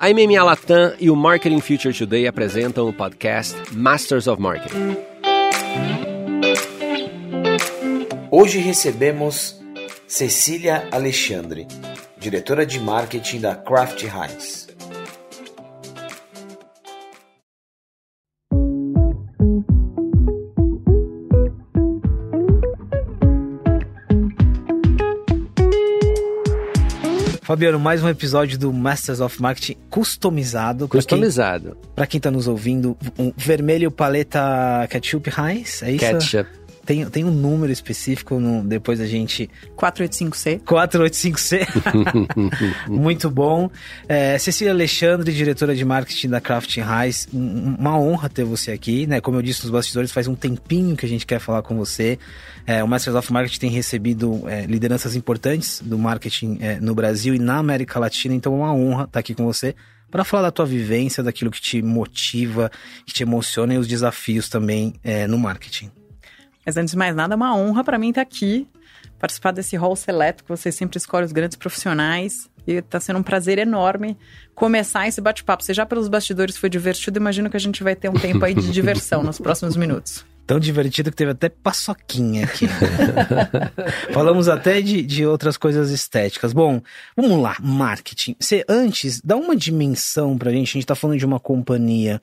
A MMA Latam e o Marketing Future Today apresentam o podcast Masters of Marketing. Hoje recebemos Cecília Alexandre, diretora de marketing da Kraft Heinz. Fabiano, mais um episódio do Masters of Marketing customizado. Customizado. Para quem, está nos ouvindo, um vermelho paleta ketchup Heinz, é isso? Ketchup. Tem, tem um número específico, no, depois a gente... 485C. 485C. Muito bom. É, Cecília Alexandre, diretora de marketing da Kraft Heinz, uma honra ter você aqui, né? Como eu disse nos bastidores, faz um tempinho que a gente quer falar com você. É, o Masters of Marketing tem recebido é, lideranças importantes do marketing é, no Brasil e na América Latina, então é uma honra estar aqui com você para falar da tua vivência, daquilo que te motiva, que te emociona e os desafios também é, no marketing. Mas antes de mais nada, é uma honra para mim estar aqui, participar desse hall seleto que você sempre escolhe os grandes profissionais. E está sendo um prazer enorme começar esse bate-papo. Se já pelos bastidores foi divertido, imagino que a gente vai ter um tempo aí de diversão nos próximos minutos tão divertido que teve até paçoquinha aqui. Falamos até de, de outras coisas estéticas. Bom, vamos lá, marketing. Você antes, dá uma dimensão pra gente. A gente tá falando de uma companhia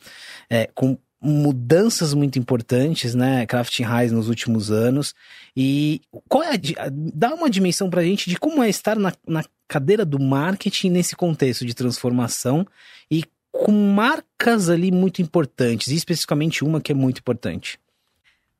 é, com mudanças muito importantes, né? Kraft Heinz nos últimos anos. E qual é a, dá uma dimensão pra gente de como é estar na, na cadeira do marketing nesse contexto de transformação e com marcas ali muito importantes, e especificamente uma que é muito importante.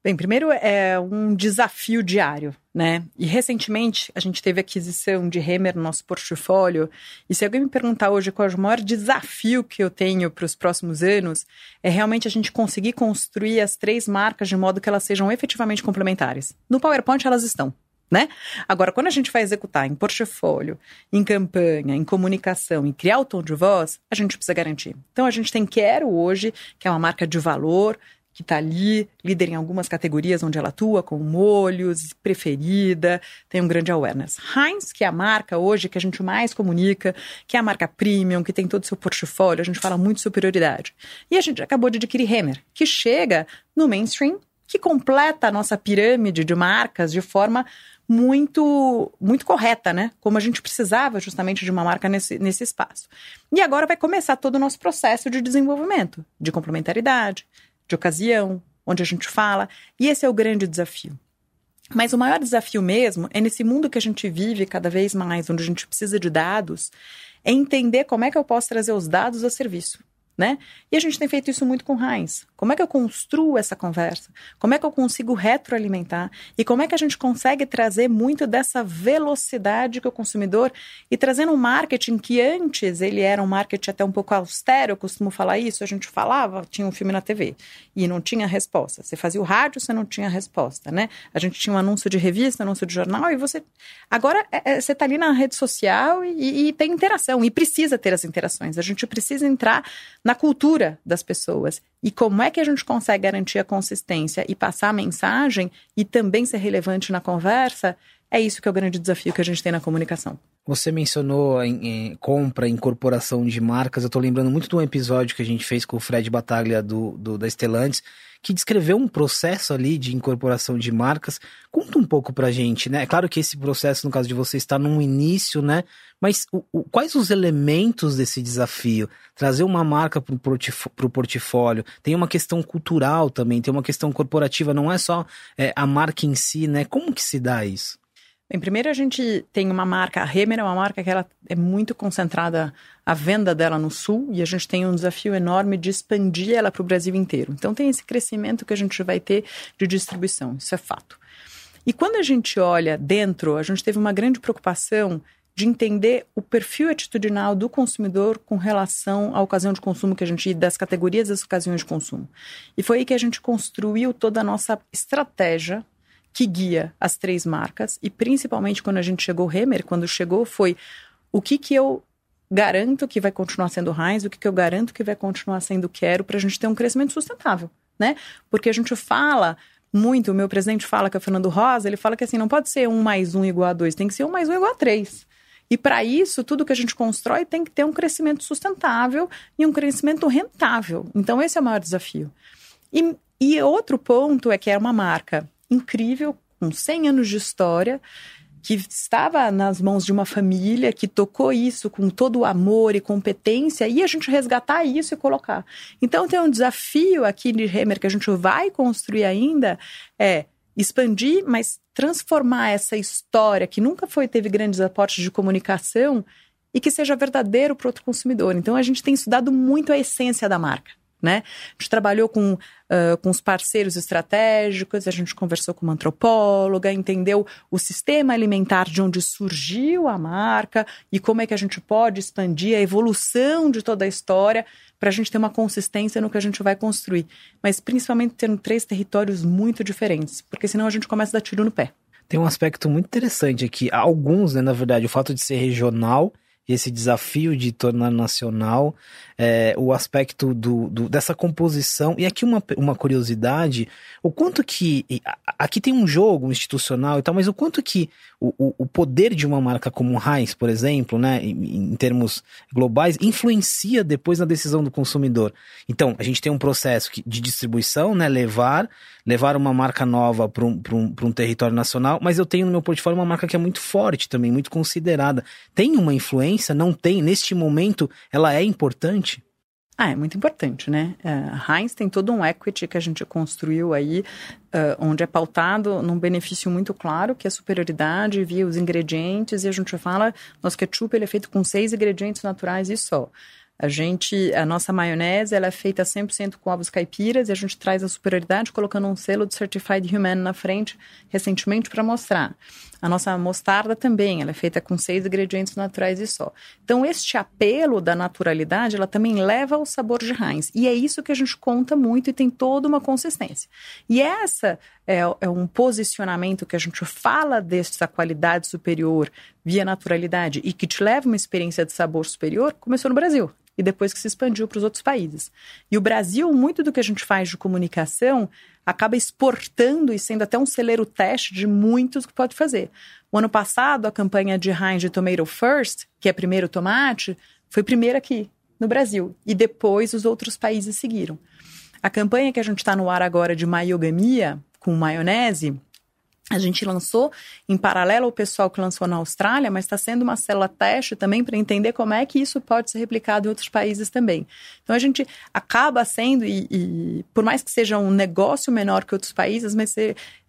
Bem, primeiro é um desafio diário, né? E recentemente a gente teve aquisição de Hemer no nosso portfólio. E se alguém me perguntar hoje qual é o maior desafio que eu tenho para os próximos anos, é realmente a gente conseguir construir as três marcas de modo que elas sejam efetivamente complementares. No PowerPoint elas estão. Né? Agora, quando a gente vai executar em portfólio, em campanha, em comunicação e criar o tom de voz, a gente precisa garantir. Então, a gente tem Quero hoje, que é uma marca de valor, que está ali, líder em algumas categorias onde ela atua, com molhos, preferida, tem um grande awareness. Heinz, que é a marca hoje que a gente mais comunica, que é a marca premium, que tem todo o seu portfólio, a gente fala muito superioridade. E a gente acabou de adquirir Hemmer, que chega no mainstream, que completa a nossa pirâmide de marcas de forma muito muito correta, né? Como a gente precisava justamente de uma marca nesse, nesse espaço. E agora vai começar todo o nosso processo de desenvolvimento, de complementaridade, de ocasião, onde a gente fala, e esse é o grande desafio. Mas o maior desafio mesmo é nesse mundo que a gente vive cada vez mais, onde a gente precisa de dados, é entender como é que eu posso trazer os dados a serviço né? E a gente tem feito isso muito com Heinz. Como é que eu construo essa conversa? Como é que eu consigo retroalimentar? E como é que a gente consegue trazer muito dessa velocidade que o consumidor e trazendo um marketing que antes ele era um marketing até um pouco austero, eu costumo falar isso, a gente falava, tinha um filme na TV e não tinha resposta. Você fazia o rádio, você não tinha resposta, né? A gente tinha um anúncio de revista, anúncio de jornal e você agora é, é, você está ali na rede social e, e tem interação e precisa ter as interações. A gente precisa entrar na cultura das pessoas. E como é que a gente consegue garantir a consistência e passar a mensagem e também ser relevante na conversa? É isso que é o grande desafio que a gente tem na comunicação. Você mencionou em, em compra, incorporação de marcas. Eu estou lembrando muito de um episódio que a gente fez com o Fred Bataglia do, do da Stellantis, que descreveu um processo ali de incorporação de marcas. Conta um pouco pra gente, né? É claro que esse processo, no caso de você, está no início, né? Mas o, o, quais os elementos desse desafio? Trazer uma marca para o portfólio. Tem uma questão cultural também, tem uma questão corporativa, não é só é, a marca em si, né? Como que se dá isso? Bem, primeiro a gente tem uma marca, a Remer é uma marca que ela é muito concentrada a venda dela no sul e a gente tem um desafio enorme de expandir ela para o Brasil inteiro. Então tem esse crescimento que a gente vai ter de distribuição, isso é fato. E quando a gente olha dentro, a gente teve uma grande preocupação de entender o perfil atitudinal do consumidor com relação à ocasião de consumo que a gente das categorias das ocasiões de consumo. E foi aí que a gente construiu toda a nossa estratégia que guia as três marcas e principalmente quando a gente chegou Hemer, quando chegou foi o que que eu garanto que vai continuar sendo Heinz, o que que eu garanto que vai continuar sendo Quero para a gente ter um crescimento sustentável, né? Porque a gente fala muito, o meu presidente fala que é o Fernando Rosa, ele fala que assim, não pode ser um mais um igual a dois, tem que ser um mais um igual a três. E para isso, tudo que a gente constrói tem que ter um crescimento sustentável e um crescimento rentável. Então, esse é o maior desafio. E, e outro ponto é que é uma marca incrível, com 100 anos de história, que estava nas mãos de uma família que tocou isso com todo o amor e competência, e a gente resgatar isso e colocar. Então tem um desafio aqui de Hemer que a gente vai construir ainda, é expandir, mas transformar essa história que nunca foi teve grandes aportes de comunicação e que seja verdadeiro para outro consumidor. Então a gente tem estudado muito a essência da marca né? A gente trabalhou com, uh, com os parceiros estratégicos, a gente conversou com uma antropóloga, entendeu o sistema alimentar de onde surgiu a marca e como é que a gente pode expandir a evolução de toda a história para a gente ter uma consistência no que a gente vai construir. Mas principalmente tendo três territórios muito diferentes, porque senão a gente começa a dar tiro no pé. Tem um aspecto muito interessante aqui. Alguns, né, na verdade, o fato de ser regional esse desafio de tornar nacional, é, o aspecto do, do, dessa composição. E aqui uma, uma curiosidade: o quanto que. Aqui tem um jogo institucional e tal, mas o quanto que o, o poder de uma marca como Heinz, por exemplo, né, em, em, termos globais, influencia depois na decisão do consumidor. Então, a gente tem um processo de distribuição, né, levar, levar uma marca nova para um, um, um território nacional, mas eu tenho no meu portfólio uma marca que é muito forte também, muito considerada. Tem uma influência? Não tem? Neste momento, ela é importante? Ah, é muito importante, né? Uh, Heinz tem todo um equity que a gente construiu aí, uh, onde é pautado num benefício muito claro, que é a superioridade via os ingredientes, e a gente fala, nosso ketchup ele é feito com seis ingredientes naturais e só. A gente, a nossa maionese, ela é feita 100% com ovos caipiras e a gente traz a superioridade colocando um selo de Certified Human na frente recentemente para mostrar. A nossa mostarda também, ela é feita com seis ingredientes naturais e só. Então, este apelo da naturalidade, ela também leva ao sabor de Heinz. E é isso que a gente conta muito e tem toda uma consistência. E essa é, é um posicionamento que a gente fala dessa qualidade superior via naturalidade e que te leva uma experiência de sabor superior, começou no Brasil e depois que se expandiu para os outros países. E o Brasil, muito do que a gente faz de comunicação, acaba exportando e sendo até um celeiro teste de muitos que pode fazer. O ano passado, a campanha de Heinz de Tomato First, que é primeiro tomate, foi primeira aqui no Brasil. E depois os outros países seguiram. A campanha que a gente está no ar agora de maiogamia, com maionese, a gente lançou em paralelo ao pessoal que lançou na Austrália, mas está sendo uma célula teste também para entender como é que isso pode ser replicado em outros países também. Então a gente acaba sendo, e, e por mais que seja um negócio menor que outros países, mas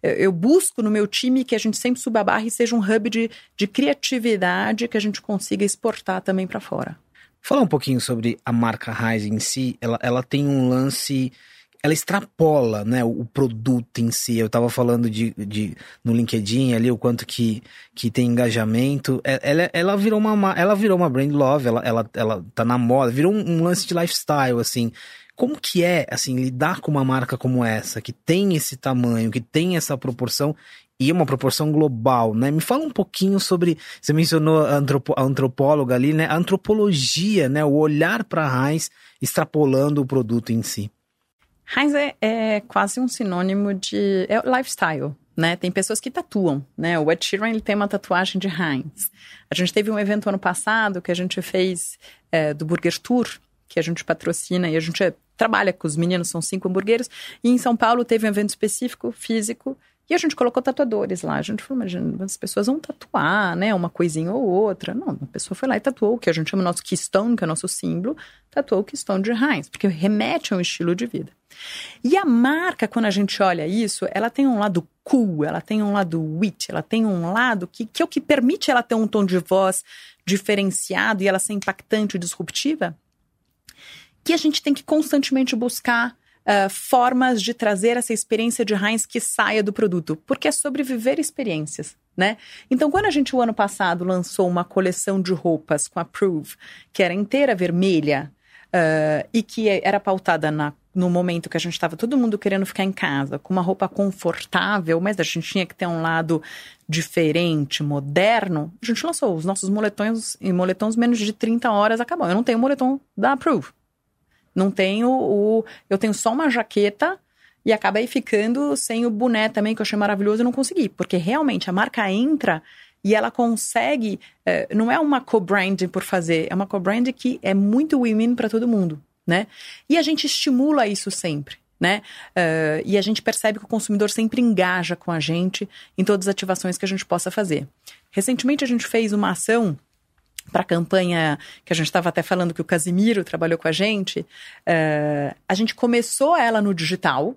eu busco no meu time que a gente sempre suba a barra e seja um hub de, de criatividade que a gente consiga exportar também para fora. Falar um pouquinho sobre a marca Rise em si, ela, ela tem um lance ela extrapola, né, o produto em si. Eu estava falando de, de, no LinkedIn ali o quanto que, que tem engajamento. É, ela, ela virou uma ela virou uma brand love, ela, ela, ela tá na moda, virou um, um lance de lifestyle assim. Como que é, assim, lidar com uma marca como essa, que tem esse tamanho, que tem essa proporção e uma proporção global, né? Me fala um pouquinho sobre, você mencionou a, antropo, a antropóloga ali, né? A antropologia, né? O olhar para a Heinz extrapolando o produto em si. Heinz é, é quase um sinônimo de é lifestyle, né? Tem pessoas que tatuam, né? O Ed Sheeran ele tem uma tatuagem de Heinz. A gente teve um evento ano passado que a gente fez é, do Burger Tour, que a gente patrocina e a gente trabalha com os meninos, são cinco hambúrgueres. E em São Paulo teve um evento específico, físico, e a gente colocou tatuadores lá. A gente falou, imagina, as pessoas vão tatuar, né? Uma coisinha ou outra. Não, a pessoa foi lá e tatuou o que a gente chama nosso Keystone, que é o nosso símbolo, tatuou o Keystone de Heinz, porque remete a um estilo de vida. E a marca, quando a gente olha isso, ela tem um lado cool, ela tem um lado wit, ela tem um lado que, que é o que permite ela ter um tom de voz diferenciado e ela ser impactante e disruptiva, que a gente tem que constantemente buscar uh, formas de trazer essa experiência de Heinz que saia do produto, porque é sobre viver experiências. Né? Então, quando a gente, o ano passado, lançou uma coleção de roupas com a Prove, que era inteira vermelha uh, e que era pautada na, no momento que a gente estava todo mundo querendo ficar em casa, com uma roupa confortável, mas a gente tinha que ter um lado diferente, moderno, a gente lançou os nossos moletões e moletons menos de 30 horas acabou. Eu não tenho moletom da Prove. Não tenho o. Eu tenho só uma jaqueta e acabei ficando sem o boné também, que eu achei maravilhoso e não consegui. Porque realmente a marca entra e ela consegue, uh, não é uma co-branding por fazer, é uma co-branding que é muito win-win para todo mundo, né? E a gente estimula isso sempre. Né? Uh, e a gente percebe que o consumidor sempre engaja com a gente em todas as ativações que a gente possa fazer. Recentemente a gente fez uma ação para a campanha que a gente estava até falando que o Casimiro trabalhou com a gente, uh, a gente começou ela no digital,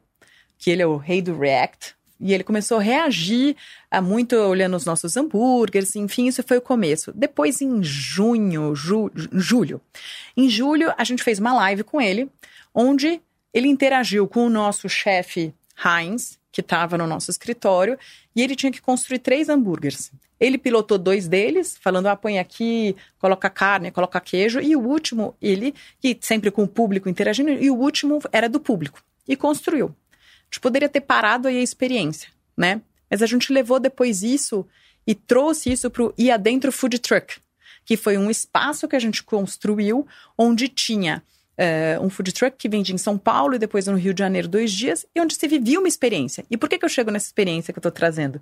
que ele é o rei do React, e ele começou a reagir a muito olhando os nossos hambúrgueres, enfim, isso foi o começo. Depois, em junho, ju, julho, em julho, a gente fez uma live com ele, onde ele interagiu com o nosso chefe Heinz, que estava no nosso escritório, e ele tinha que construir três hambúrgueres. Ele pilotou dois deles, falando: ah, põe aqui, coloca carne, coloca queijo. E o último, ele, e sempre com o público interagindo, e o último era do público. E construiu. A gente poderia ter parado aí a experiência, né? Mas a gente levou depois isso e trouxe isso para o E Adentro Food Truck, que foi um espaço que a gente construiu onde tinha uh, um food truck que vendia em São Paulo e depois no Rio de Janeiro dois dias, e onde se vivia uma experiência. E por que, que eu chego nessa experiência que eu estou trazendo?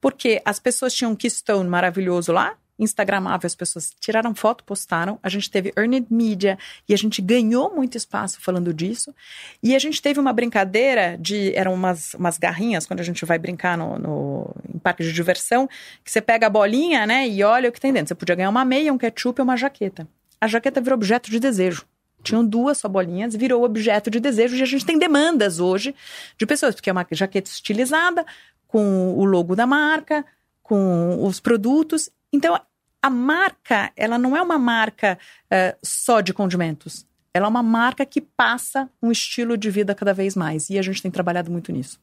Porque as pessoas tinham um Keystone maravilhoso lá, Instagramável, as pessoas tiraram foto, postaram. A gente teve Earned Media e a gente ganhou muito espaço falando disso. E a gente teve uma brincadeira de. Eram umas, umas garrinhas quando a gente vai brincar no, no, em parque de diversão, que você pega a bolinha, né, e olha o que tem dentro. Você podia ganhar uma meia, um ketchup e uma jaqueta. A jaqueta virou objeto de desejo. Tinham duas só bolinhas, virou objeto de desejo e a gente tem demandas hoje de pessoas, porque é uma jaqueta estilizada, com o logo da marca, com os produtos. Então, a marca, ela não é uma marca uh, só de condimentos. Ela é uma marca que passa um estilo de vida cada vez mais. E a gente tem trabalhado muito nisso.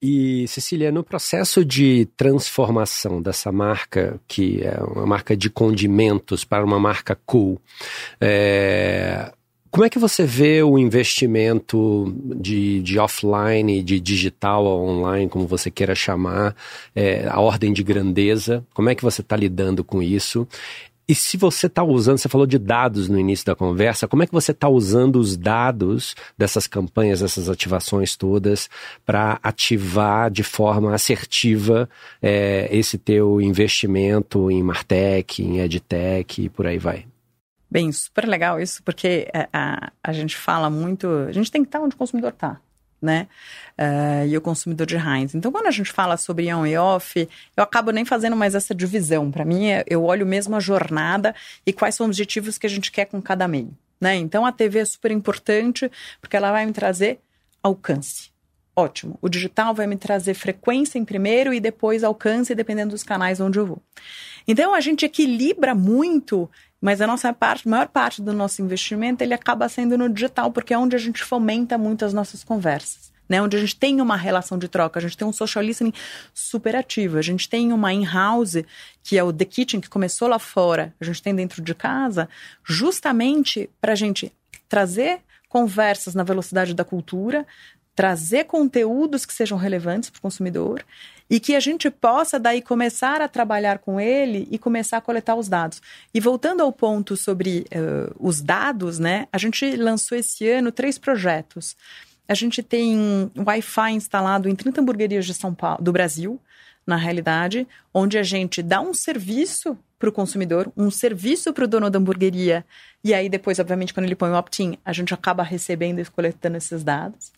E, Cecília, no processo de transformação dessa marca, que é uma marca de condimentos, para uma marca cool, é, como é que você vê o investimento de, de offline, de digital ou online, como você queira chamar, é, a ordem de grandeza? Como é que você está lidando com isso? E se você está usando, você falou de dados no início da conversa, como é que você está usando os dados dessas campanhas, dessas ativações todas, para ativar de forma assertiva é, esse teu investimento em Martech, em EdTech e por aí vai? Bem, super legal isso, porque a, é, a, a gente fala muito. A gente tem que estar onde o consumidor está, né? Uh, e o consumidor de Heinz. Então, quando a gente fala sobre on e off, eu acabo nem fazendo mais essa divisão. Para mim, é, eu olho mesmo a jornada e quais são os objetivos que a gente quer com cada meio. Né? Então, a TV é super importante porque ela vai me trazer alcance. Ótimo. O digital vai me trazer frequência em primeiro e depois alcance, dependendo dos canais onde eu vou. Então, a gente equilibra muito mas a nossa parte, maior parte do nosso investimento, ele acaba sendo no digital, porque é onde a gente fomenta muito as nossas conversas. Né, onde a gente tem uma relação de troca, a gente tem um social listening super ativo, a gente tem uma in-house, que é o The Kitchen, que começou lá fora, a gente tem dentro de casa, justamente para a gente trazer conversas na velocidade da cultura, trazer conteúdos que sejam relevantes para o consumidor e que a gente possa daí começar a trabalhar com ele e começar a coletar os dados. E voltando ao ponto sobre uh, os dados, né? A gente lançou esse ano três projetos. A gente tem Wi-Fi instalado em 30 hamburguerias de São Paulo, do Brasil, na realidade, onde a gente dá um serviço para o consumidor, um serviço para o dono da hamburgueria, e aí depois, obviamente, quando ele põe o opt-in, a gente acaba recebendo e coletando esses dados,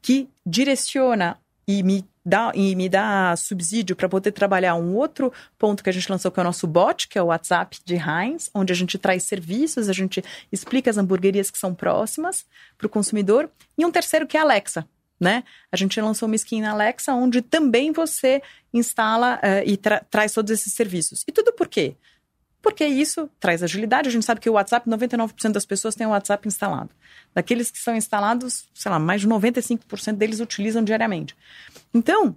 que direciona e me dá, e me dá subsídio para poder trabalhar um outro ponto que a gente lançou, que é o nosso bot, que é o WhatsApp de Heinz, onde a gente traz serviços, a gente explica as hamburguerias que são próximas para o consumidor. E um terceiro que é a Alexa. Né? A gente lançou uma skin na Alexa, onde também você instala uh, e tra traz todos esses serviços. E tudo por quê? Porque isso traz agilidade. A gente sabe que o WhatsApp, 99% das pessoas têm o WhatsApp instalado. Daqueles que são instalados, sei lá, mais de 95% deles utilizam diariamente. Então,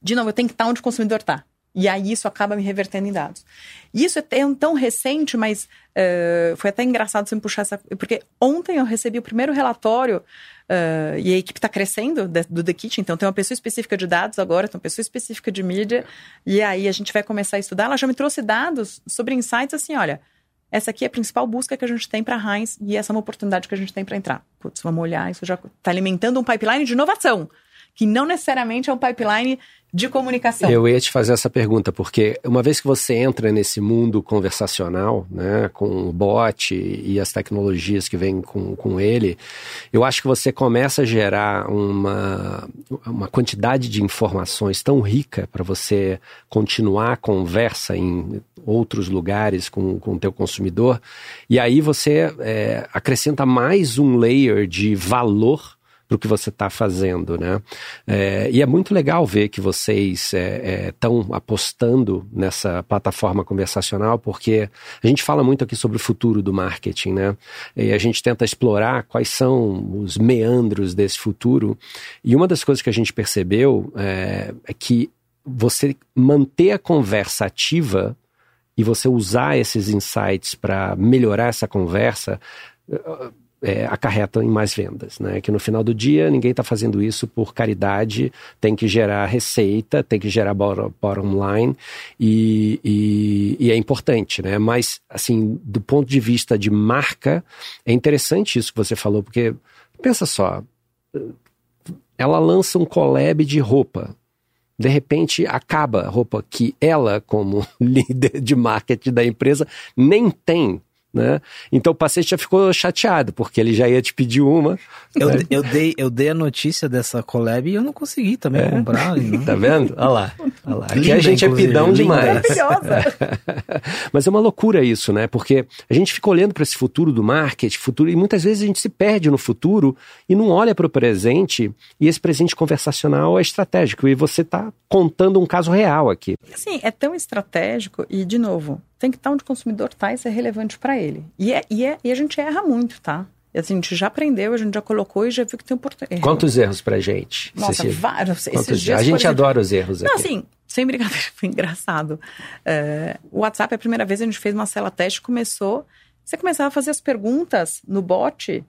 de novo, eu tenho que estar onde o consumidor está. E aí isso acaba me revertendo em dados. Isso é tão recente, mas uh, foi até engraçado você me puxar essa. Porque ontem eu recebi o primeiro relatório Uh, e a equipe está crescendo do The Kitchen, então tem uma pessoa específica de dados agora, tem uma pessoa específica de mídia, e aí a gente vai começar a estudar. Ela já me trouxe dados sobre insights assim: olha, essa aqui é a principal busca que a gente tem para Heinz e essa é uma oportunidade que a gente tem para entrar. Putz, vamos olhar, isso já está alimentando um pipeline de inovação que não necessariamente é um pipeline de comunicação. Eu ia te fazer essa pergunta, porque uma vez que você entra nesse mundo conversacional, né, com o bot e as tecnologias que vêm com, com ele, eu acho que você começa a gerar uma, uma quantidade de informações tão rica para você continuar a conversa em outros lugares com, o teu consumidor, e aí você é, acrescenta mais um layer de valor para o que você está fazendo, né? É, e é muito legal ver que vocês estão é, é, apostando nessa plataforma conversacional, porque a gente fala muito aqui sobre o futuro do marketing, né? E a gente tenta explorar quais são os meandros desse futuro. E uma das coisas que a gente percebeu é, é que você manter a conversa ativa e você usar esses insights para melhorar essa conversa é, acarreta em mais vendas, né? Que no final do dia ninguém está fazendo isso por caridade, tem que gerar receita, tem que gerar bottom line e, e, e, é importante, né? Mas, assim, do ponto de vista de marca, é interessante isso que você falou, porque pensa só, ela lança um collab de roupa, de repente acaba a roupa que ela, como líder de marketing da empresa, nem tem né? Então o paciente já ficou chateado, porque ele já ia te pedir uma. Eu, né? eu, dei, eu dei a notícia dessa collab e eu não consegui também é. comprar. Não. Tá vendo? Olha lá. Olha lá. Aqui Linda, a gente é pidão demais. Mas é uma loucura isso, né? Porque a gente fica olhando para esse futuro do marketing, futuro, e muitas vezes a gente se perde no futuro e não olha para o presente, e esse presente conversacional é estratégico, e você está contando um caso real aqui. Assim, é tão estratégico, e de novo, tem que estar onde o consumidor está e ser relevante para ele. E, é, e, é, e a gente erra muito, tá? A gente já aprendeu, a gente já colocou e já viu que tem oportunidade. Quantos erros pra gente? Nossa, Cecília? vários. Esses dias, a gente adora os erros Não, aqui. assim, sem brincadeira, foi engraçado. É, o WhatsApp, a primeira vez a gente fez uma cela teste, começou... Você começava a fazer as perguntas no bot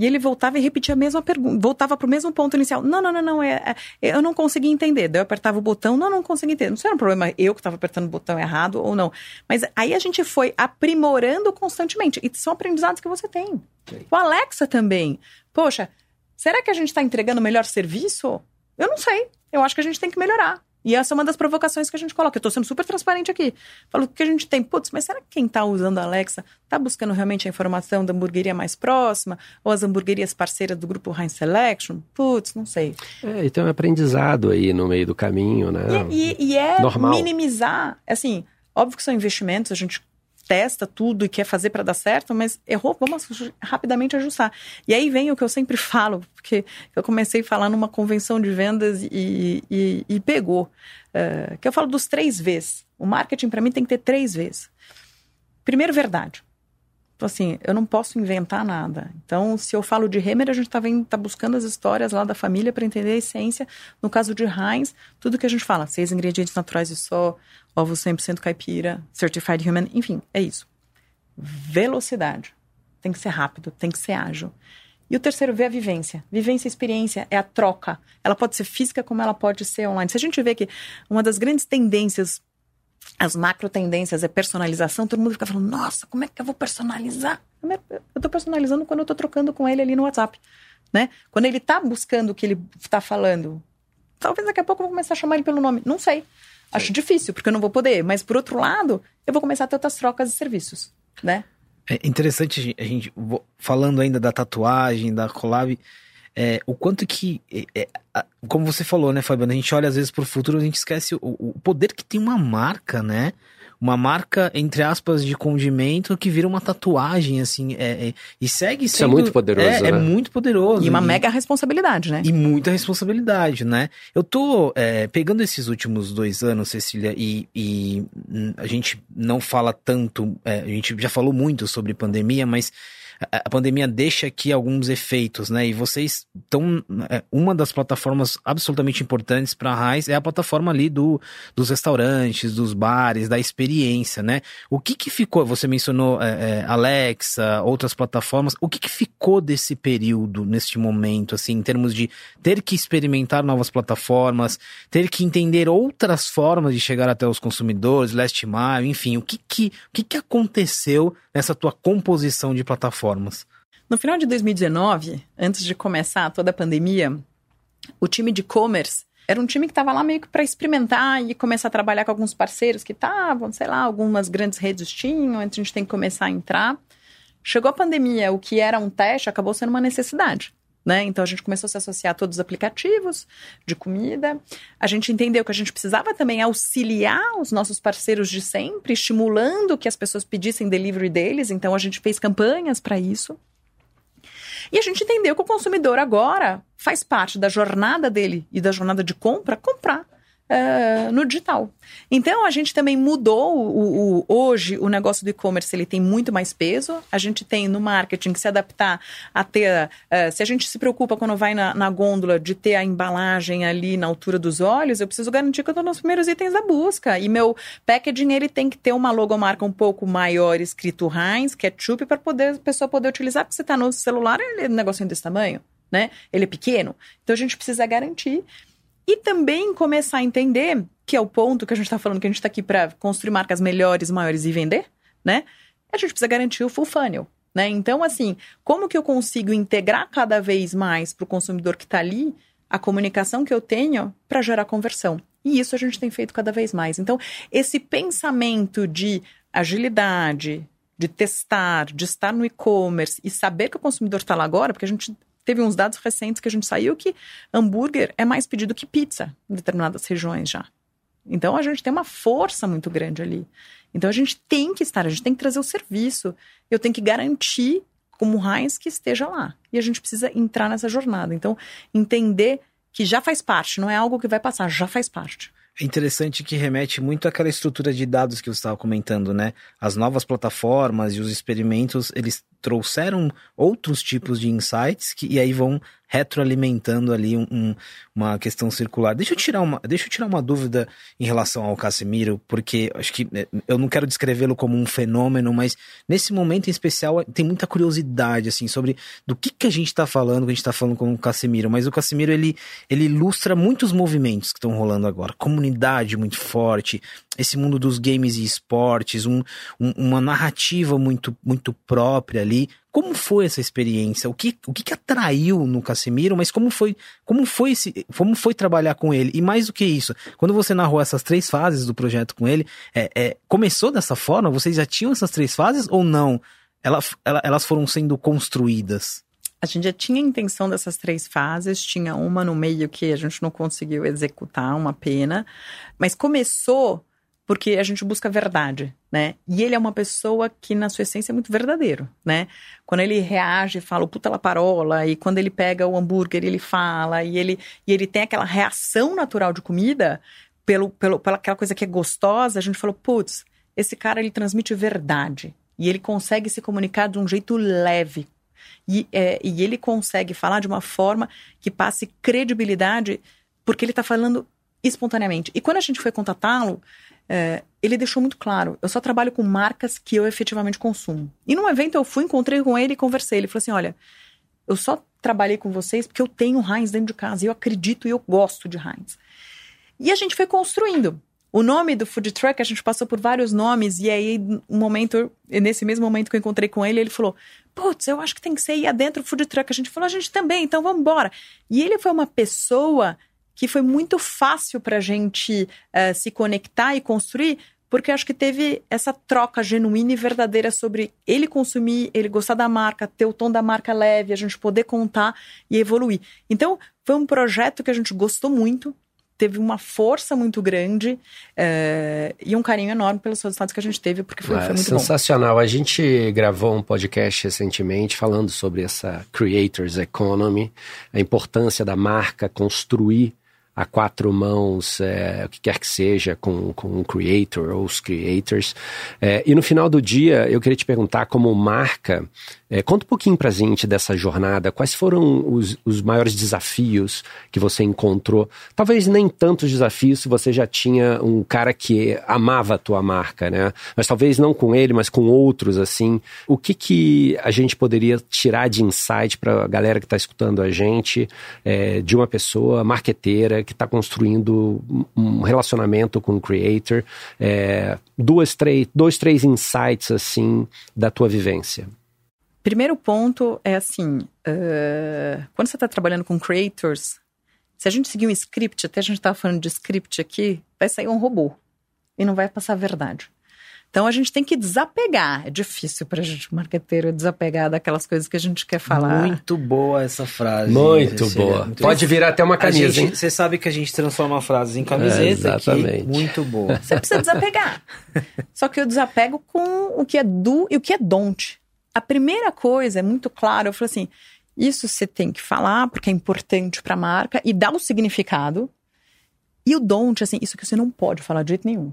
e ele voltava e repetia a mesma pergunta, voltava para o mesmo ponto inicial. Não, não, não, não, é, é, eu não consegui entender. Daí eu apertava o botão, não, não consegui entender. Não sei se era um problema eu que estava apertando o botão errado ou não. Mas aí a gente foi aprimorando constantemente. E são aprendizados que você tem. Sim. O Alexa também. Poxa, será que a gente está entregando o melhor serviço? Eu não sei. Eu acho que a gente tem que melhorar. E essa é uma das provocações que a gente coloca. Eu tô sendo super transparente aqui. Falo que a gente tem, putz, mas será que quem tá usando a Alexa tá buscando realmente a informação da hamburgueria mais próxima? Ou as hamburguerias parceiras do grupo Heinz Selection? Putz, não sei. É, e tem um aprendizado aí no meio do caminho, né? E, e, e é Normal. minimizar, assim, óbvio que são investimentos, a gente testa tudo e quer fazer para dar certo, mas errou, vamos rapidamente ajustar. E aí vem o que eu sempre falo, porque eu comecei a falar numa convenção de vendas e, e, e pegou. Uh, que eu falo dos três Vs. O marketing para mim tem que ter três Vs. Primeiro, verdade. Então, assim, eu não posso inventar nada. Então, se eu falo de Hemer, a gente está tá buscando as histórias lá da família para entender a essência. No caso de Heinz, tudo que a gente fala, seis ingredientes naturais e só, ovo 100% caipira, certified human, enfim, é isso. Velocidade. Tem que ser rápido, tem que ser ágil. E o terceiro V é a vivência. Vivência e experiência é a troca. Ela pode ser física como ela pode ser online. Se a gente vê que uma das grandes tendências as macro tendências é personalização, todo mundo fica falando, nossa, como é que eu vou personalizar? Eu estou personalizando quando eu estou trocando com ele ali no WhatsApp, né? Quando ele está buscando o que ele está falando, talvez daqui a pouco eu vou começar a chamar ele pelo nome, não sei. Acho difícil, porque eu não vou poder, mas por outro lado, eu vou começar a ter outras trocas de serviços, né? É interessante a gente, falando ainda da tatuagem, da collab, é, o quanto que. É, é como você falou, né, Fabiano? A gente olha às vezes para o futuro, a gente esquece o, o, poder que tem uma marca, né? Uma marca, entre aspas, de condimento que vira uma tatuagem, assim, é, é e segue sendo... Isso é muito poderoso, é, né? é muito poderoso. E uma e, mega responsabilidade, né? E muita responsabilidade, né? Eu tô é, pegando esses últimos dois anos, Cecília, e, e a gente não fala tanto, é, a gente já falou muito sobre pandemia, mas a pandemia deixa aqui alguns efeitos, né? E vocês estão. É, uma das plataformas absolutamente importantes para a Raiz é a plataforma ali do, dos restaurantes, dos bares, da experiência, né? O que que ficou? Você mencionou é, é, Alexa, outras plataformas. O que que ficou desse período, neste momento, assim, em termos de ter que experimentar novas plataformas, ter que entender outras formas de chegar até os consumidores, last mile, enfim, o que que, o que, que aconteceu nessa tua composição de No final de 2019, antes de começar toda a pandemia, o time de e-commerce era um time que estava lá meio que para experimentar e começar a trabalhar com alguns parceiros que estavam, sei lá, algumas grandes redes tinham, antes a gente tem que começar a entrar. Chegou a pandemia, o que era um teste acabou sendo uma necessidade. Né? Então a gente começou a se associar a todos os aplicativos de comida. A gente entendeu que a gente precisava também auxiliar os nossos parceiros de sempre, estimulando que as pessoas pedissem delivery deles. Então a gente fez campanhas para isso. E a gente entendeu que o consumidor agora faz parte da jornada dele e da jornada de compra comprar uh, no digital. Então a gente também mudou o, o hoje o negócio do e-commerce ele tem muito mais peso. A gente tem no marketing que se adaptar a ter uh, se a gente se preocupa quando vai na, na, gôndola de ter a embalagem ali na altura dos olhos, eu preciso garantir que eu estou nos primeiros itens da busca e meu packaging ele tem que ter uma logomarca um pouco maior escrito Heinz, ketchup para poder a pessoa poder utilizar porque você está no celular ele é um negocinho desse tamanho. Né? Ele é pequeno. Então a gente precisa garantir e também começar a entender, que é o ponto que a gente está falando, que a gente está aqui para construir marcas melhores, maiores e vender, né? A gente precisa garantir o full funnel. Né? Então, assim, como que eu consigo integrar cada vez mais para o consumidor que está ali a comunicação que eu tenho para gerar conversão? E isso a gente tem feito cada vez mais. Então, esse pensamento de agilidade, de testar, de estar no e-commerce e saber que o consumidor está lá agora, porque a gente teve uns dados recentes que a gente saiu que hambúrguer é mais pedido que pizza em determinadas regiões já. Então a gente tem uma força muito grande ali. Então a gente tem que estar, a gente tem que trazer o serviço. Eu tenho que garantir, como Heinz, que esteja lá. E a gente precisa entrar nessa jornada. Então, entender que já faz parte, não é algo que vai passar, já faz parte. É interessante que remete muito àquela estrutura de dados que você estava comentando, né? As novas plataformas e os experimentos, eles trouxeram outros tipos de insights que, e aí vão retroalimentando ali um, um, uma questão circular. Deixa eu tirar uma, deixa eu tirar uma dúvida em relação ao Casemiro, porque acho que né, eu não quero descrevê-lo como um fenômeno, mas nesse momento em especial tem muita curiosidade assim sobre do que que a gente está falando, que a gente está falando com o Casemiro, mas o Casemiro ele ele ilustra muitos movimentos que estão rolando agora, comunidade muito forte, esse mundo dos games e esportes, um, um, uma narrativa muito, muito própria ali. Como foi essa experiência? O que, o que, que atraiu no Casemiro, mas como foi, como foi esse, como foi trabalhar com ele? E mais do que isso, quando você narrou essas três fases do projeto com ele, é, é começou dessa forma? Vocês já tinham essas três fases ou não? Ela, ela, elas foram sendo construídas? A gente já tinha intenção dessas três fases, tinha uma no meio que a gente não conseguiu executar, uma pena, mas começou porque a gente busca verdade, né? E ele é uma pessoa que, na sua essência, é muito verdadeiro, né? Quando ele reage, fala o puta la parola, e quando ele pega o hambúrguer, ele fala, e ele, e ele tem aquela reação natural de comida, pelo, pelo, pela aquela coisa que é gostosa, a gente falou, putz, esse cara, ele transmite verdade. E ele consegue se comunicar de um jeito leve. E, é, e ele consegue falar de uma forma que passe credibilidade, porque ele está falando espontaneamente. E quando a gente foi contatá-lo, é, ele deixou muito claro: eu só trabalho com marcas que eu efetivamente consumo. E num evento eu fui, encontrei com ele e conversei. Ele falou assim: olha, eu só trabalhei com vocês porque eu tenho Heinz dentro de casa e eu acredito e eu gosto de Heinz. E a gente foi construindo. O nome do food truck, a gente passou por vários nomes, e aí, um momento, nesse mesmo momento que eu encontrei com ele, ele falou: Putz, eu acho que tem que ser ir adentro food truck. A gente falou: A gente também, então vamos embora. E ele foi uma pessoa que foi muito fácil para a gente uh, se conectar e construir, porque acho que teve essa troca genuína e verdadeira sobre ele consumir, ele gostar da marca, ter o tom da marca leve, a gente poder contar e evoluir. Então, foi um projeto que a gente gostou muito, teve uma força muito grande uh, e um carinho enorme pelos resultados que a gente teve, porque foi, foi muito sensacional. Bom. A gente gravou um podcast recentemente falando sobre essa Creators Economy, a importância da marca construir a quatro mãos, é, o que quer que seja, com, com um creator ou os creators. É, e no final do dia, eu queria te perguntar, como marca, é, conta um pouquinho pra gente dessa jornada, quais foram os, os maiores desafios que você encontrou? Talvez nem tantos desafios se você já tinha um cara que amava a tua marca, né? Mas talvez não com ele, mas com outros, assim. O que que a gente poderia tirar de insight pra galera que está escutando a gente, é, de uma pessoa marqueteira que está construindo um relacionamento com o creator? É, duas, três, dois, três insights, assim, da tua vivência. Primeiro ponto é assim: uh, quando você está trabalhando com creators, Se a gente seguir um script, até a gente estava falando de script aqui, vai sair um robô e não vai passar a verdade. Então a gente tem que desapegar. É difícil para a gente, marqueteiro, desapegar daquelas coisas que a gente quer falar. Muito boa essa frase. Muito boa. Muito Pode virar até uma camisa. Você sabe que a gente transforma frases em camiseta. É, exatamente. Aqui. Muito boa. Você precisa desapegar. Só que eu desapego com o que é do e o que é don't. A primeira coisa é muito claro. Eu falo assim: isso você tem que falar porque é importante para a marca e dar o significado. E o don't, assim, isso que você não pode falar de jeito nenhum.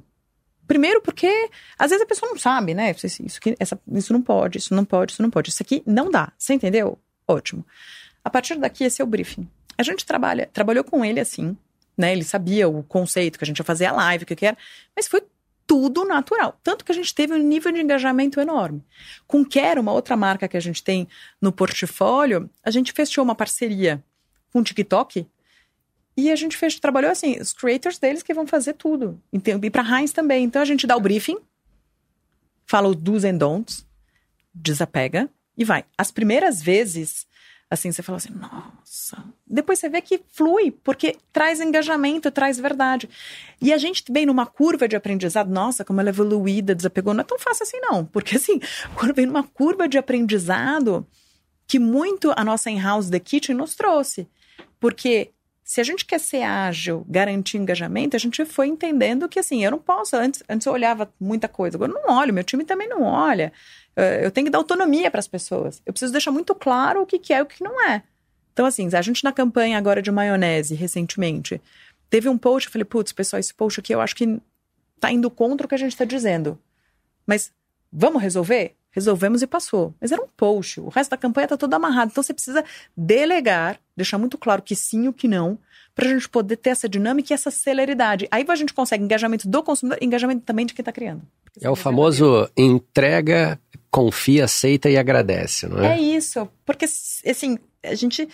Primeiro porque às vezes a pessoa não sabe, né? Isso, aqui, essa, isso não pode, isso não pode, isso não pode. Isso aqui não dá. Você entendeu? Ótimo. A partir daqui, esse é o briefing. A gente trabalha, trabalhou com ele assim, né? Ele sabia o conceito que a gente ia fazer a live, o que, que era, mas foi tudo natural. Tanto que a gente teve um nível de engajamento enorme. Com Quer, uma outra marca que a gente tem no portfólio, a gente fechou uma parceria com o TikTok e a gente fez, trabalhou assim, os creators deles que vão fazer tudo. Então, e para Heinz também. Então a gente dá o briefing, fala os do's and don'ts, desapega e vai. As primeiras vezes, assim, você fala assim, nossa. Depois você vê que flui, porque traz engajamento, traz verdade. E a gente vem numa curva de aprendizado, nossa, como ela é evoluída, desapegou. Não é tão fácil assim, não. Porque assim, quando vem numa curva de aprendizado, que muito a nossa in-house The Kitchen nos trouxe. Porque se a gente quer ser ágil, garantir engajamento, a gente foi entendendo que assim, eu não posso. Antes, antes eu olhava muita coisa, agora eu não olho, meu time também não olha. Eh, eu tenho que dar autonomia para as pessoas. Eu preciso deixar muito claro o que, que é e o que não é. Então, assim, a gente na campanha agora de maionese, recentemente, teve um post, eu falei, putz, pessoal, esse post aqui eu acho que tá indo contra o que a gente está dizendo. Mas vamos resolver? Resolvemos e passou. Mas era um post. O resto da campanha está todo amarrado. Então você precisa delegar, deixar muito claro que sim e o que não, para a gente poder ter essa dinâmica e essa celeridade. Aí a gente consegue engajamento do consumidor engajamento também de quem está criando. É o famoso entrega, confia, aceita e agradece, não é? É isso. Porque, assim, a gente,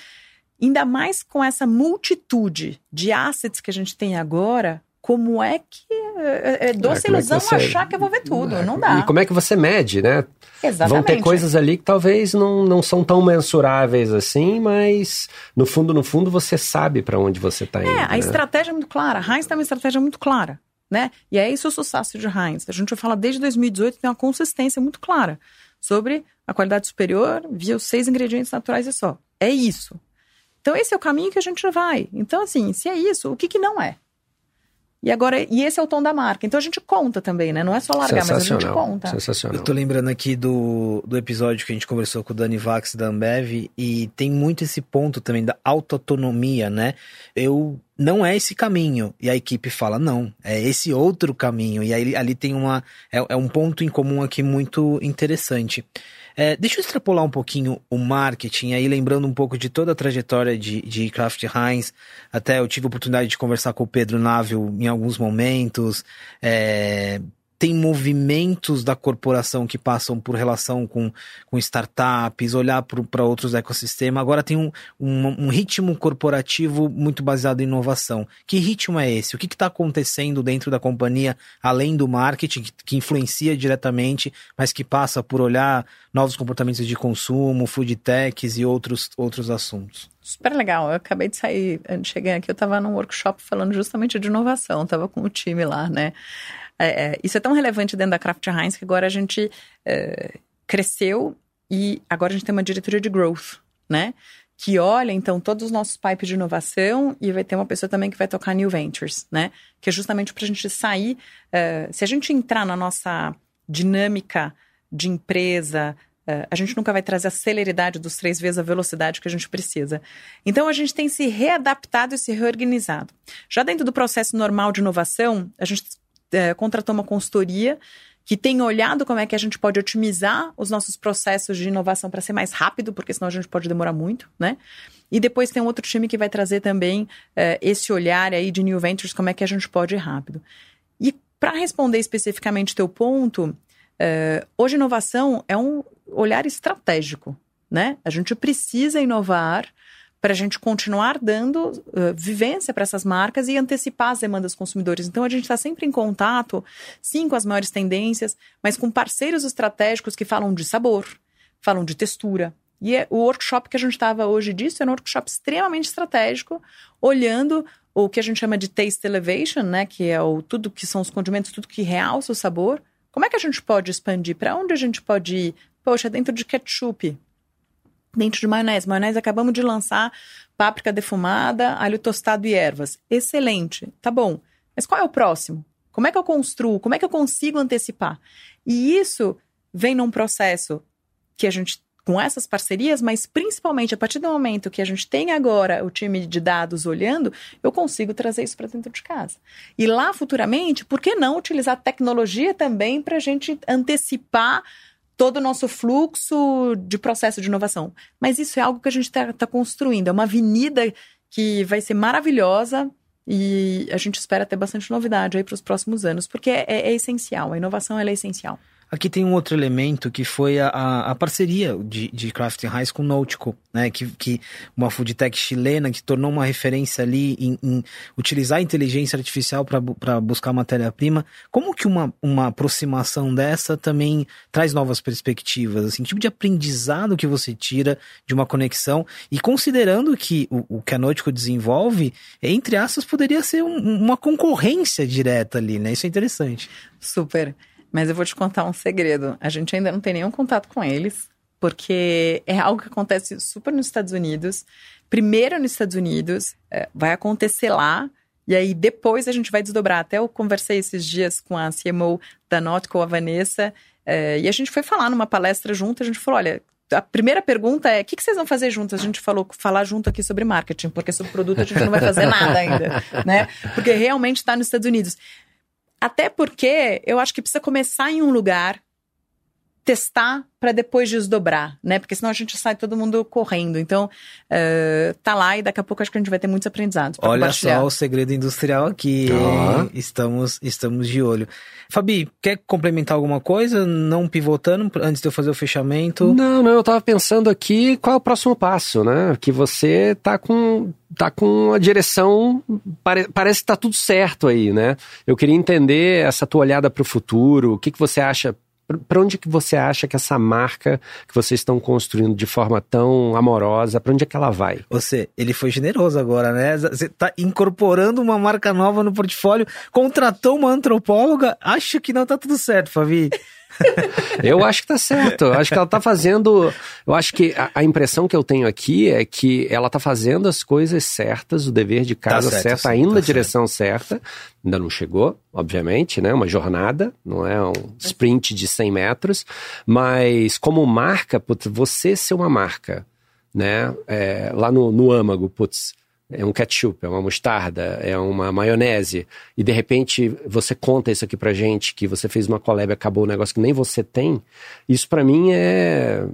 ainda mais com essa multitude de assets que a gente tem agora, como é que é, é doce é, ilusão é você... achar que eu vou ver tudo, é, não dá. E como é que você mede, né? Exatamente. Vão ter coisas ali que talvez não, não são tão mensuráveis assim, mas no fundo, no fundo, você sabe para onde você está indo. É, a né? estratégia é muito clara. A Heinz tem uma estratégia muito clara, né? E é isso o sucesso de Heinz. A gente fala desde 2018 tem uma consistência muito clara sobre a qualidade superior via os seis ingredientes naturais e só. É isso. Então esse é o caminho que a gente vai. Então assim, se é isso, o que que não é? E agora, e esse é o tom da marca. Então a gente conta também, né? Não é só largar, mas a gente conta. Sensacional. Eu tô lembrando aqui do, do episódio que a gente conversou com o Dani Vax da Ambev e tem muito esse ponto também da autoautonomia, né? Eu não é esse caminho. E a equipe fala, não, é esse outro caminho. E aí ali tem uma. É, é um ponto em comum aqui muito interessante. É, deixa eu extrapolar um pouquinho o marketing, aí lembrando um pouco de toda a trajetória de, de Kraft Heinz. Até eu tive a oportunidade de conversar com o Pedro Návil em alguns momentos. É, tem movimentos da corporação que passam por relação com, com startups, olhar para outros ecossistemas. Agora tem um, um, um, ritmo corporativo muito baseado em inovação. Que ritmo é esse? O que está acontecendo dentro da companhia, além do marketing, que, que, influencia diretamente, mas que passa por olhar novos comportamentos de consumo, food techs e outros, outros assuntos? Super legal. Eu acabei de sair, antes de chegar aqui, eu estava num workshop falando justamente de inovação, estava com o time lá, né? É, é, isso é tão relevante dentro da Kraft Heinz que agora a gente é, cresceu e agora a gente tem uma diretoria de growth, né? Que olha, então, todos os nossos pipes de inovação e vai ter uma pessoa também que vai tocar New Ventures, né? Que é justamente para a gente sair. É, se a gente entrar na nossa dinâmica de empresa, Uh, a gente nunca vai trazer a celeridade dos três vezes a velocidade que a gente precisa. Então, a gente tem se readaptado e se reorganizado. Já dentro do processo normal de inovação, a gente é, contratou uma consultoria que tem olhado como é que a gente pode otimizar os nossos processos de inovação para ser mais rápido, porque senão a gente pode demorar muito, né? E depois tem um outro time que vai trazer também é, esse olhar aí de New Ventures, como é que a gente pode ir rápido. E para responder especificamente teu ponto, é, hoje inovação é um olhar estratégico, né? A gente precisa inovar para a gente continuar dando uh, vivência para essas marcas e antecipar as demandas dos consumidores. Então, a gente está sempre em contato, sim, com as maiores tendências, mas com parceiros estratégicos que falam de sabor, falam de textura. E é, o workshop que a gente estava hoje disso é um workshop extremamente estratégico, olhando o que a gente chama de taste elevation, né? Que é o tudo que são os condimentos, tudo que realça o sabor. Como é que a gente pode expandir? Para onde a gente pode ir? Poxa, dentro de ketchup, dentro de maionese. Maionese acabamos de lançar páprica defumada, alho tostado e ervas. Excelente, tá bom. Mas qual é o próximo? Como é que eu construo? Como é que eu consigo antecipar? E isso vem num processo que a gente com essas parcerias, mas principalmente a partir do momento que a gente tem agora o time de dados olhando, eu consigo trazer isso para dentro de casa. E lá futuramente, por que não utilizar tecnologia também para a gente antecipar todo o nosso fluxo de processo de inovação? Mas isso é algo que a gente está tá construindo, é uma avenida que vai ser maravilhosa. E a gente espera ter bastante novidade aí para os próximos anos, porque é, é, é essencial, a inovação é essencial. Aqui tem um outro elemento que foi a, a parceria de, de Crafting Heights com Nautico, né? Que, que uma food tech chilena que tornou uma referência ali em, em utilizar a inteligência artificial para buscar matéria-prima. Como que uma, uma aproximação dessa também traz novas perspectivas? Assim, que tipo de aprendizado que você tira de uma conexão? E considerando que o, o que a Nautico desenvolve, entre aspas, poderia ser um, uma concorrência direta ali, né? Isso é interessante. Super. Mas eu vou te contar um segredo. A gente ainda não tem nenhum contato com eles, porque é algo que acontece super nos Estados Unidos. Primeiro nos Estados Unidos, é, vai acontecer lá, e aí depois a gente vai desdobrar. Até eu conversei esses dias com a CMO da Notco, a Vanessa, é, e a gente foi falar numa palestra junto, a gente falou, olha, a primeira pergunta é: o que, que, vocês vão fazer juntos? A gente falou falar junto aqui sobre marketing, porque sobre produto a gente não vai fazer nada ainda, né? Porque realmente está nos Estados Unidos. Até porque eu acho que precisa começar em um lugar, testar para depois desdobrar, né? Porque senão a gente sai todo mundo correndo. Então, uh, tá lá e daqui a pouco acho que a gente vai ter muitos aprendizados. Olha só o segredo industrial aqui. Estamos, estamos de olho. Fabi, quer complementar alguma coisa? Não pivotando antes de eu fazer o fechamento? Não, não. Eu tava pensando aqui qual é o próximo passo, né? Que você tá com tá com a direção, pare, parece que tá tudo certo aí, né? Eu queria entender essa tua olhada para o futuro, o que, que você acha, para onde que você acha que essa marca que vocês estão construindo de forma tão amorosa, para onde é que ela vai? Você, ele foi generoso agora, né? Você tá incorporando uma marca nova no portfólio, contratou uma antropóloga, acho que não tá tudo certo, Fabi. eu acho que tá certo. Eu acho que ela tá fazendo. Eu acho que a, a, impressão que eu tenho aqui é que ela tá fazendo as coisas certas, o dever de casa tá certo, certo, sim, indo tá na direção certa. Ainda não chegou, obviamente, né? Uma jornada, não é um sprint de 100 metros. Mas como marca, putz, você ser uma marca, né? É, lá no, no âmago, putz é um ketchup, é uma mostarda, é uma maionese, e de repente você conta isso aqui pra gente, que você fez uma collab e acabou um negócio que nem você tem, isso para mim é.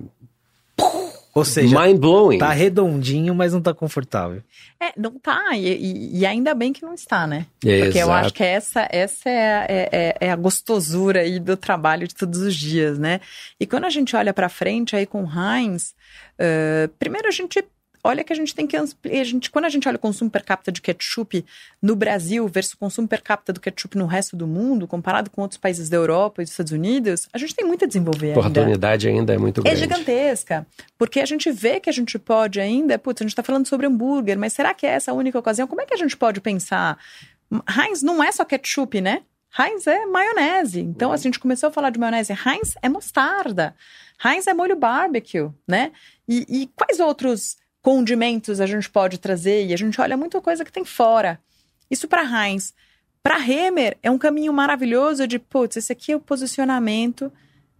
Ou seja, mind blowing. Tá redondinho, mas não tá confortável. É, não tá, e, e ainda bem que não está, né? É, Porque exato. eu acho que essa, essa é, é, é, é, a gostosura aí do trabalho de todos os dias, né? E quando a gente olha para frente aí com Heinz, uh, primeiro a gente olha que a gente tem que. A gente, quando a gente olha o consumo per capita de ketchup no Brasil versus o consumo per capita do ketchup no resto do mundo, comparado com outros países da Europa e dos Estados Unidos, a gente tem muito a desenvolver. A oportunidade ainda, é muito grande. É gigantesca. Porque a gente vê que a gente pode ainda. Putz, a gente está falando sobre hambúrguer, mas será que é essa a única ocasião? Como é que a gente pode pensar? Heinz não é só ketchup, né? Heinz é maionese. Então, assim, a gente começou a falar de maionese. Heinz é mostarda. Heinz é molho barbecue, né? E, e quais outros condimentos a gente pode trazer e a gente olha muita coisa que tem fora. Isso para Heinz. Para Hemer é um caminho maravilhoso de, putz, esse aqui é o posicionamento,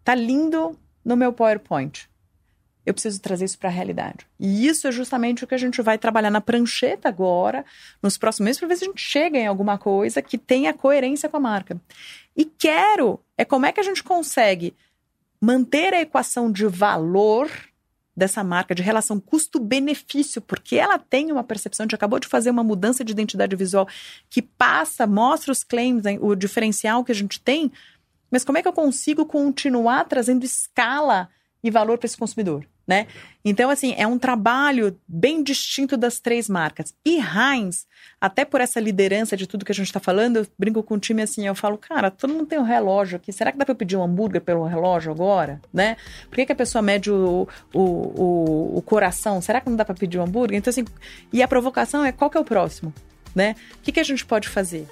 tá lindo no meu PowerPoint. Eu preciso trazer isso para a realidade. E isso é justamente o que a gente vai trabalhar na prancheta agora, nos próximos meses, para ver se a gente chega em alguma coisa que tenha coerência com a marca. E quero é como é que a gente consegue manter a equação de valor dessa marca, de relação custo-benefício, porque ela tem uma percepção, gente acabou de fazer uma mudança de identidade visual que passa, mostra os claims, o diferencial que a gente tem, mas como é que eu consigo continuar trazendo escala e valor para esse consumidor? Né? Então, assim, é um trabalho bem distinto das três marcas. E Heinz, até por essa liderança de tudo que a gente está falando, eu brinco com o time assim, eu falo, cara, todo mundo tem um relógio aqui, será que dá para pedir um hambúrguer pelo relógio agora, né? Por que, que a pessoa mede o, o, o, o coração? Será que não dá para pedir um hambúrguer? Então, assim, e a provocação é qual que é o próximo, né? O que, que a gente pode fazer?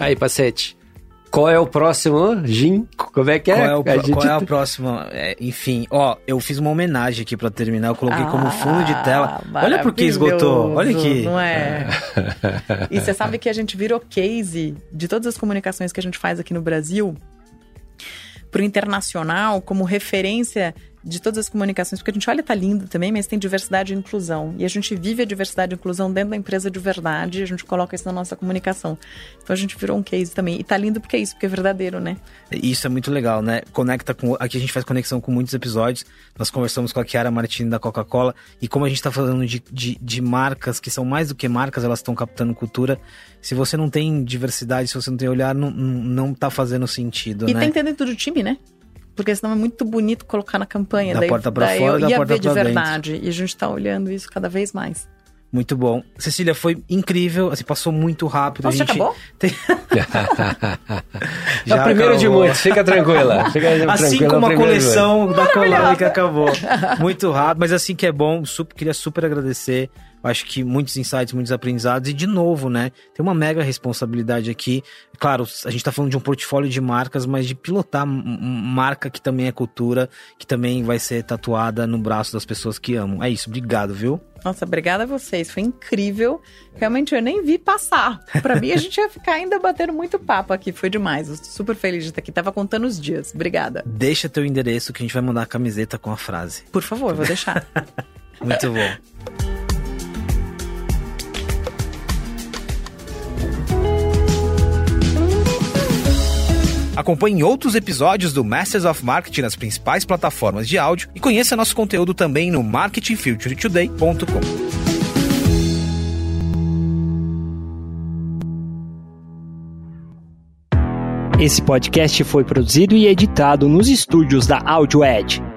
Aí, Pacete. Qual é o próximo, Jim? Como é que é? Qual é o, A gente- qual é o próximo? É, enfim, ó, eu fiz uma homenagem aqui pra terminar. Eu coloquei como fundo de tela. Olha por que esgotou. Olha aqui. Ah, Não é? E você sabe que a gente virou case de todas as comunicações que a gente faz aqui no Brasil pro internacional como referência de todas as comunicações, porque a gente olha, tá lindo também, mas tem diversidade e inclusão. E a gente vive a diversidade e inclusão dentro da empresa de verdade, e a gente coloca isso na nossa comunicação. Então a gente virou um case também. E tá lindo porque é isso, porque é verdadeiro, né? Isso é muito legal, né? Conecta com. Aqui a gente faz conexão com muitos episódios. Nós conversamos com a Chiara Martini da Coca-Cola. E como a gente tá falando de, de, de marcas que são mais do que marcas, elas estão captando cultura. Se você não tem diversidade, se você não tem olhar, não, não, não tá fazendo sentido, E né? tem que ter dentro do time, né? Porque senão é muito bonito colocar na campanha. Da daí, porta pra daí fora, eu da ia porta ver de dentro. verdade. E a gente tá olhando isso cada vez mais. Muito bom. Cecília, foi incrível. Assim, passou muito rápido. Nossa, a gente já acabou? Tem- É o primeiro de acabou. muitos, fica tranquila. Fica Assim tranquila, como é a de coleção da Colônia que acabou. Muito rápido, mas assim que é bom, super, queria super agradecer. Acho que muitos insights, muitos aprendizados. E de novo, né? Tem uma mega responsabilidade aqui. Claro, a gente tá falando de um portfólio de marcas, mas de pilotar marca que também é cultura, que também vai ser tatuada no braço das pessoas que amam. É isso, obrigado, viu? Nossa, obrigada a vocês. Foi incrível. Realmente eu nem vi passar. Pra mim, a gente ia ficar ainda batendo muito papo aqui. Foi demais. Eu super feliz de estar aqui. Tava contando os dias. Obrigada. Deixa teu endereço que a gente vai mandar a camiseta com a frase. Por favor, vou deixar. Muito bom. Acompanhe outros episódios do Masters of Marketing nas principais plataformas de áudio e conheça nosso conteúdo também no marketingfuturetoday.com. Esse podcast foi produzido e editado nos estúdios da Audio Edge.